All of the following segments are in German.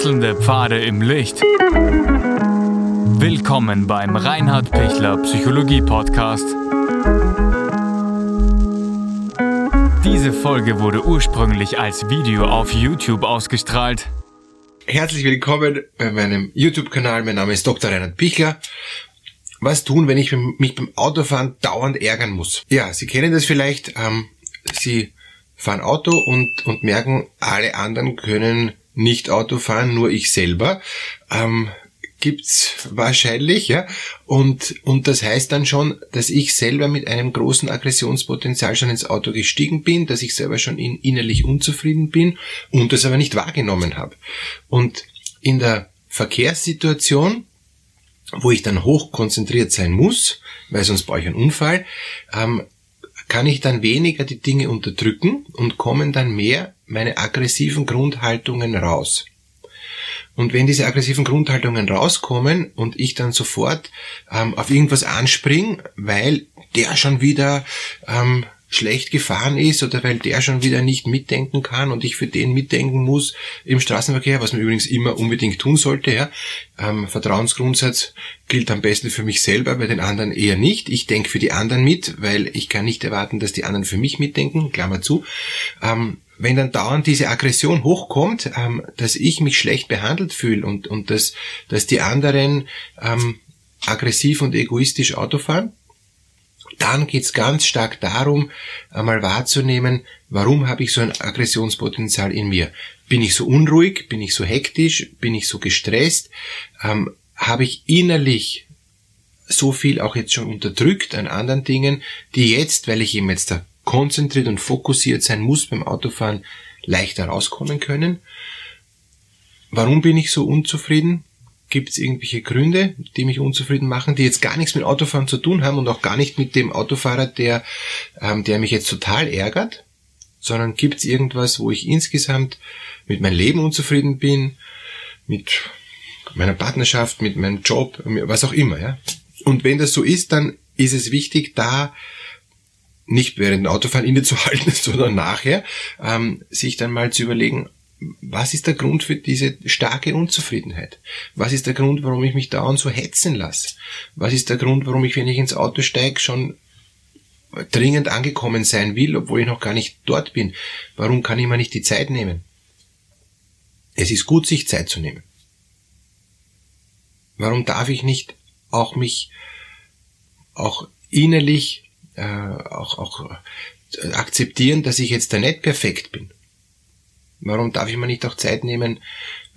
Wechselnde Pfade im Licht. Willkommen beim Reinhard Pichler Psychologie Podcast. Diese Folge wurde ursprünglich als Video auf YouTube ausgestrahlt. Herzlich willkommen bei meinem YouTube-Kanal. Mein Name ist Dr. Reinhard Pichler. Was tun, wenn ich mich beim Autofahren dauernd ärgern muss? Ja, Sie kennen das vielleicht. Ähm, Sie fahren Auto und, und merken, alle anderen können nicht Auto fahren, nur ich selber. Ähm, gibt's wahrscheinlich, ja. Und, und das heißt dann schon, dass ich selber mit einem großen Aggressionspotenzial schon ins Auto gestiegen bin, dass ich selber schon in, innerlich unzufrieden bin und das aber nicht wahrgenommen habe. Und in der Verkehrssituation, wo ich dann hoch konzentriert sein muss, weil sonst brauche ich einen Unfall, ähm, kann ich dann weniger die Dinge unterdrücken und kommen dann mehr meine aggressiven Grundhaltungen raus. Und wenn diese aggressiven Grundhaltungen rauskommen und ich dann sofort ähm, auf irgendwas anspring, weil der schon wieder ähm, schlecht gefahren ist oder weil der schon wieder nicht mitdenken kann und ich für den mitdenken muss im Straßenverkehr, was man übrigens immer unbedingt tun sollte. Ja. Ähm, Vertrauensgrundsatz gilt am besten für mich selber, bei den anderen eher nicht. Ich denke für die anderen mit, weil ich kann nicht erwarten, dass die anderen für mich mitdenken, Klammer zu. Ähm, wenn dann dauernd diese Aggression hochkommt, ähm, dass ich mich schlecht behandelt fühle und, und dass, dass die anderen ähm, aggressiv und egoistisch Auto fahren, dann geht's ganz stark darum, einmal wahrzunehmen, warum habe ich so ein Aggressionspotenzial in mir? Bin ich so unruhig? Bin ich so hektisch? Bin ich so gestresst? Ähm, habe ich innerlich so viel auch jetzt schon unterdrückt an anderen Dingen, die jetzt, weil ich eben jetzt da konzentriert und fokussiert sein muss beim Autofahren, leichter rauskommen können? Warum bin ich so unzufrieden? Gibt es irgendwelche Gründe, die mich unzufrieden machen, die jetzt gar nichts mit Autofahren zu tun haben und auch gar nicht mit dem Autofahrer, der, ähm, der mich jetzt total ärgert, sondern gibt es irgendwas, wo ich insgesamt mit meinem Leben unzufrieden bin, mit meiner Partnerschaft, mit meinem Job, was auch immer, ja. Und wenn das so ist, dann ist es wichtig, da nicht während dem Autofahren innezuhalten, sondern nachher, ähm, sich dann mal zu überlegen, was ist der Grund für diese starke Unzufriedenheit? Was ist der Grund, warum ich mich dauernd so hetzen lasse? Was ist der Grund, warum ich, wenn ich ins Auto steige, schon dringend angekommen sein will, obwohl ich noch gar nicht dort bin? Warum kann ich mir nicht die Zeit nehmen? Es ist gut, sich Zeit zu nehmen. Warum darf ich nicht auch mich auch innerlich äh, auch, auch akzeptieren, dass ich jetzt da nicht perfekt bin? Warum darf ich mir nicht auch Zeit nehmen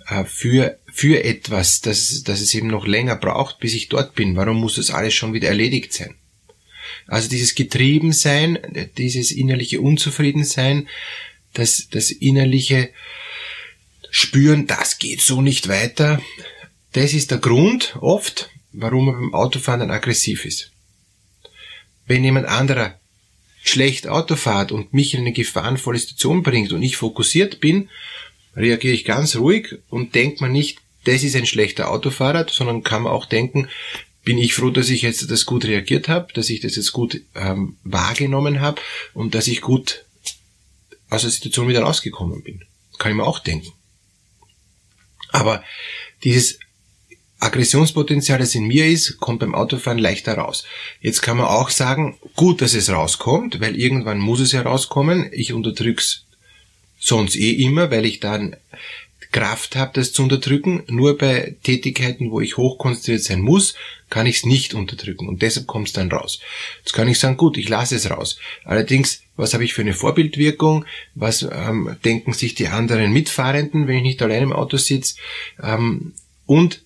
äh, für, für etwas, dass, dass es eben noch länger braucht, bis ich dort bin? Warum muss das alles schon wieder erledigt sein? Also dieses Getriebensein, dieses innerliche Unzufriedensein, das, das innerliche Spüren, das geht so nicht weiter, das ist der Grund oft, warum man beim Autofahren dann aggressiv ist. Wenn jemand anderer schlecht Auto fahrt und mich in eine gefahrenvolle Situation bringt und ich fokussiert bin, reagiere ich ganz ruhig und denkt man nicht, das ist ein schlechter Autofahrer, sondern kann man auch denken, bin ich froh, dass ich jetzt das gut reagiert habe, dass ich das jetzt gut ähm, wahrgenommen habe und dass ich gut aus der Situation wieder rausgekommen bin. Kann ich mir auch denken. Aber dieses Aggressionspotenzial, das in mir ist, kommt beim Autofahren leichter raus. Jetzt kann man auch sagen, gut, dass es rauskommt, weil irgendwann muss es ja rauskommen. Ich unterdrück's sonst eh immer, weil ich dann Kraft habe, das zu unterdrücken. Nur bei Tätigkeiten, wo ich hochkonzentriert sein muss, kann ich es nicht unterdrücken und deshalb kommt es dann raus. Jetzt kann ich sagen, gut, ich lasse es raus. Allerdings, was habe ich für eine Vorbildwirkung? Was ähm, denken sich die anderen Mitfahrenden, wenn ich nicht allein im Auto sitze? Ähm, und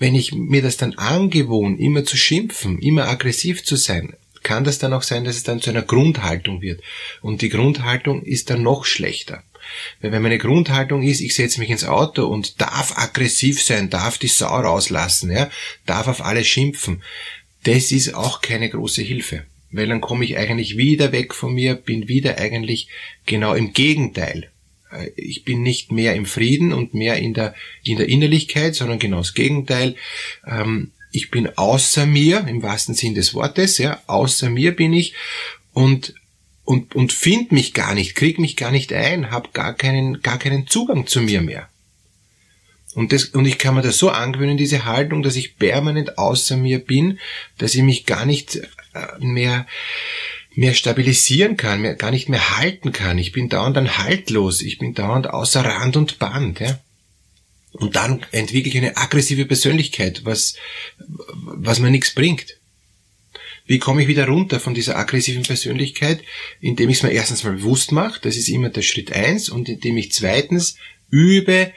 wenn ich mir das dann angewohne, immer zu schimpfen, immer aggressiv zu sein, kann das dann auch sein, dass es dann zu einer Grundhaltung wird. Und die Grundhaltung ist dann noch schlechter. Weil wenn meine Grundhaltung ist, ich setze mich ins Auto und darf aggressiv sein, darf die Sau rauslassen, ja, darf auf alles schimpfen, das ist auch keine große Hilfe. Weil dann komme ich eigentlich wieder weg von mir, bin wieder eigentlich genau im Gegenteil ich bin nicht mehr im Frieden und mehr in der, in der Innerlichkeit, sondern genau das Gegenteil. Ähm, ich bin außer mir, im wahrsten Sinn des Wortes, ja, außer mir bin ich und, und, und find mich gar nicht, krieg mich gar nicht ein, hab gar keinen, gar keinen Zugang zu mir mehr. Und, das, und ich kann mir das so angewöhnen, diese Haltung, dass ich permanent außer mir bin, dass ich mich gar nicht äh, mehr, mehr stabilisieren kann, mehr, gar nicht mehr halten kann. Ich bin dauernd dann haltlos, ich bin dauernd außer Rand und Band. Ja? Und dann entwickle ich eine aggressive Persönlichkeit, was, was mir nichts bringt. Wie komme ich wieder runter von dieser aggressiven Persönlichkeit? Indem ich es mir erstens mal bewusst mache, das ist immer der Schritt eins, und indem ich zweitens übe,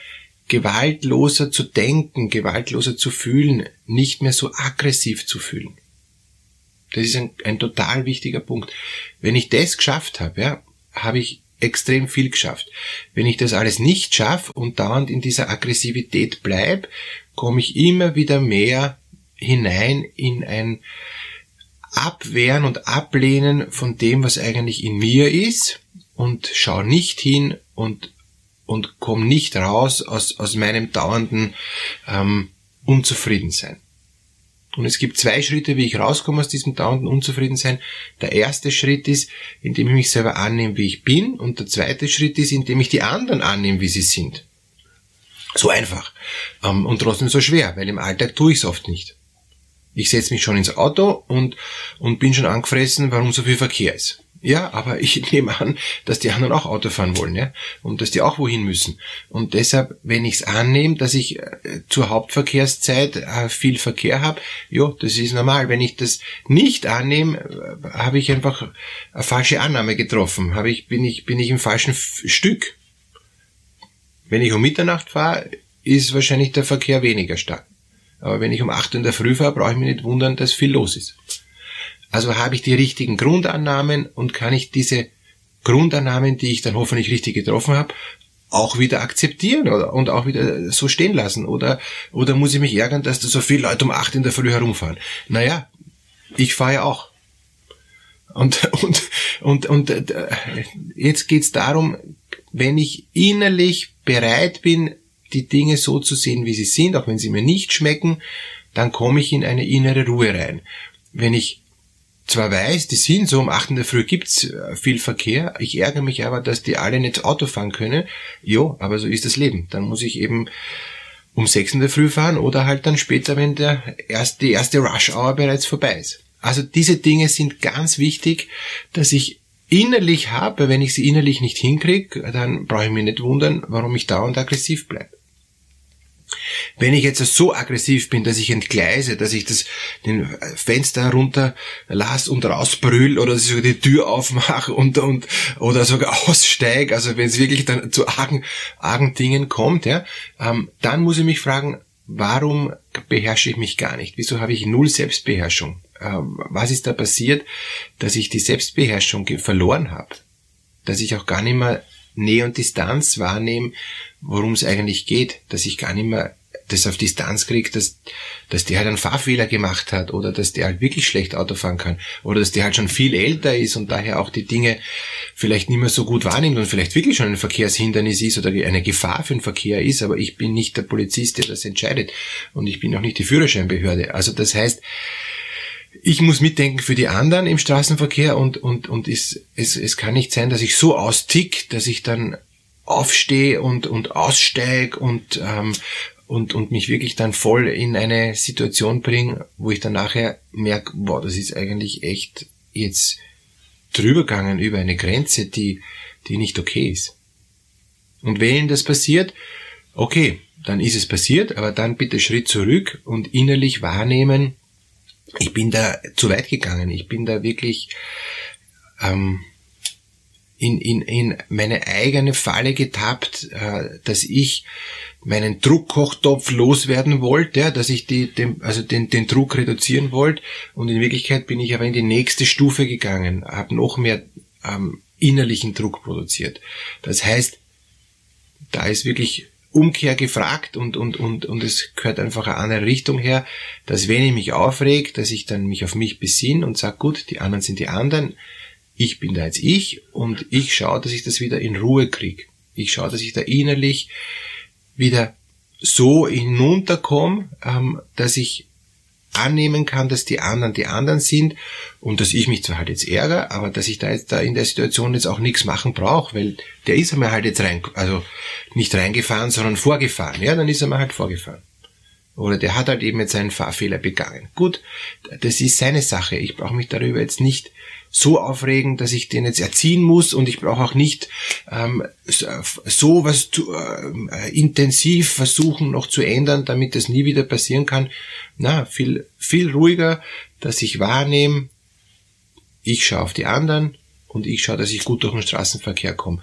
gewaltloser zu denken, gewaltloser zu fühlen, nicht mehr so aggressiv zu fühlen. Das ist ein, ein total wichtiger Punkt. Wenn ich das geschafft habe, ja, habe ich extrem viel geschafft. Wenn ich das alles nicht schaffe und dauernd in dieser Aggressivität bleib, komme ich immer wieder mehr hinein in ein Abwehren und Ablehnen von dem, was eigentlich in mir ist und schau nicht hin und und komme nicht raus aus, aus meinem dauernden ähm, Unzufriedensein. Und es gibt zwei Schritte, wie ich rauskomme aus diesem dauernden Unzufriedensein. Der erste Schritt ist, indem ich mich selber annehme, wie ich bin. Und der zweite Schritt ist, indem ich die anderen annehme, wie sie sind. So einfach. Ähm, und trotzdem so schwer, weil im Alltag tue ich es oft nicht. Ich setze mich schon ins Auto und, und bin schon angefressen, warum so viel Verkehr ist. Ja, aber ich nehme an, dass die anderen auch Auto fahren wollen, ja, und dass die auch wohin müssen. Und deshalb, wenn ich es annehme, dass ich äh, zur Hauptverkehrszeit äh, viel Verkehr habe, ja, das ist normal. Wenn ich das nicht annehme, äh, habe ich einfach eine falsche Annahme getroffen. Habe ich, bin ich, bin ich im falschen Stück. Wenn ich um Mitternacht fahre, ist wahrscheinlich der Verkehr weniger stark. Aber wenn ich um acht in der Früh fahre, brauche ich mich nicht wundern, dass viel los ist. Also habe ich die richtigen Grundannahmen und kann ich diese Grundannahmen, die ich dann hoffentlich richtig getroffen habe, auch wieder akzeptieren oder, und auch wieder so stehen lassen? Oder, oder muss ich mich ärgern, dass da so viele Leute um acht in der Früh herumfahren? Naja, ich fahre ja auch. Und, und, und, und äh, jetzt geht's darum, wenn ich innerlich bereit bin, die Dinge so zu sehen, wie sie sind, auch wenn sie mir nicht schmecken, dann komme ich in eine innere Ruhe rein. Wenn ich zwar weiß, die sind so, um 8 in der Früh gibt's äh, viel Verkehr, ich ärgere mich aber, dass die alle nicht Auto fahren können. Jo, aber so ist das Leben. Dann muss ich eben um 6 in der Früh fahren oder halt dann später, wenn der erste, die erste Rush-Hour bereits vorbei ist. Also diese Dinge sind ganz wichtig, dass ich innerlich habe, wenn ich sie innerlich nicht hinkriege, dann brauche ich mich nicht wundern, warum ich dauernd aggressiv bleibe. Wenn ich jetzt so aggressiv bin, dass ich entgleise, dass ich das, den Fenster runter lasse und rausbrüll oder sogar die Tür aufmache und, und, oder sogar aussteige, also wenn es wirklich dann zu argen, argen Dingen kommt, ja, ähm, dann muss ich mich fragen, warum beherrsche ich mich gar nicht? Wieso habe ich null Selbstbeherrschung? Ähm, was ist da passiert, dass ich die Selbstbeherrschung verloren habe? Dass ich auch gar nicht mehr Nähe und Distanz wahrnehme, worum es eigentlich geht, dass ich gar nicht mehr das auf Distanz kriege, dass, dass der halt einen Fahrfehler gemacht hat oder dass der halt wirklich schlecht Auto fahren kann oder dass der halt schon viel älter ist und daher auch die Dinge vielleicht nicht mehr so gut wahrnimmt und vielleicht wirklich schon ein Verkehrshindernis ist oder eine Gefahr für den Verkehr ist, aber ich bin nicht der Polizist, der das entscheidet und ich bin auch nicht die Führerscheinbehörde. Also das heißt, ich muss mitdenken für die anderen im Straßenverkehr und, und, und es, es, es kann nicht sein, dass ich so austick, dass ich dann aufstehe und, und aussteig und, ähm, und, und mich wirklich dann voll in eine Situation bringe, wo ich dann nachher merke, wow, das ist eigentlich echt jetzt drübergegangen über eine Grenze, die, die nicht okay ist. Und wenn das passiert, okay, dann ist es passiert, aber dann bitte Schritt zurück und innerlich wahrnehmen, ich bin da zu weit gegangen. Ich bin da wirklich ähm, in, in, in meine eigene Falle getappt, äh, dass ich meinen Druckkochtopf loswerden wollte, ja, dass ich die, den, also den, den Druck reduzieren wollte und in Wirklichkeit bin ich aber in die nächste Stufe gegangen, habe noch mehr ähm, innerlichen Druck produziert. Das heißt, da ist wirklich Umkehr gefragt und, und, und, und es gehört einfach eine andere Richtung her, dass wenn ich mich aufreg, dass ich dann mich auf mich besinne und sage, gut, die anderen sind die anderen, ich bin da jetzt ich und ich schaue, dass ich das wieder in Ruhe kriege. Ich schaue, dass ich da innerlich wieder so hinunterkomme, ähm, dass ich annehmen kann, dass die anderen die anderen sind und dass ich mich zwar halt jetzt ärgere, aber dass ich da jetzt da in der Situation jetzt auch nichts machen brauche, weil der ist mir halt jetzt rein, also nicht reingefahren, sondern vorgefahren. Ja, dann ist er mir halt vorgefahren. Oder der hat halt eben jetzt einen Fahrfehler begangen. Gut, das ist seine Sache. Ich brauche mich darüber jetzt nicht so aufregen, dass ich den jetzt erziehen muss und ich brauche auch nicht ähm, so was zu, äh, intensiv versuchen noch zu ändern, damit das nie wieder passieren kann. Na, viel, viel ruhiger, dass ich wahrnehme, ich schaue auf die anderen und ich schaue, dass ich gut durch den Straßenverkehr komme.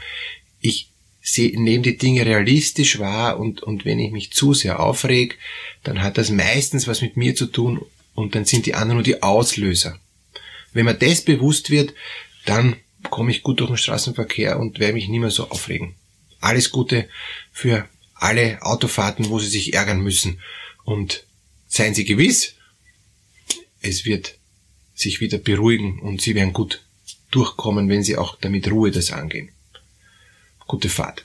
Ich nehme die Dinge realistisch wahr und, und wenn ich mich zu sehr aufreg, dann hat das meistens was mit mir zu tun und dann sind die anderen nur die Auslöser. Wenn mir das bewusst wird, dann komme ich gut durch den Straßenverkehr und werde mich nicht mehr so aufregen. Alles Gute für alle Autofahrten, wo Sie sich ärgern müssen. Und seien Sie gewiss, es wird sich wieder beruhigen und Sie werden gut durchkommen, wenn Sie auch damit Ruhe das angehen. Gute Fahrt.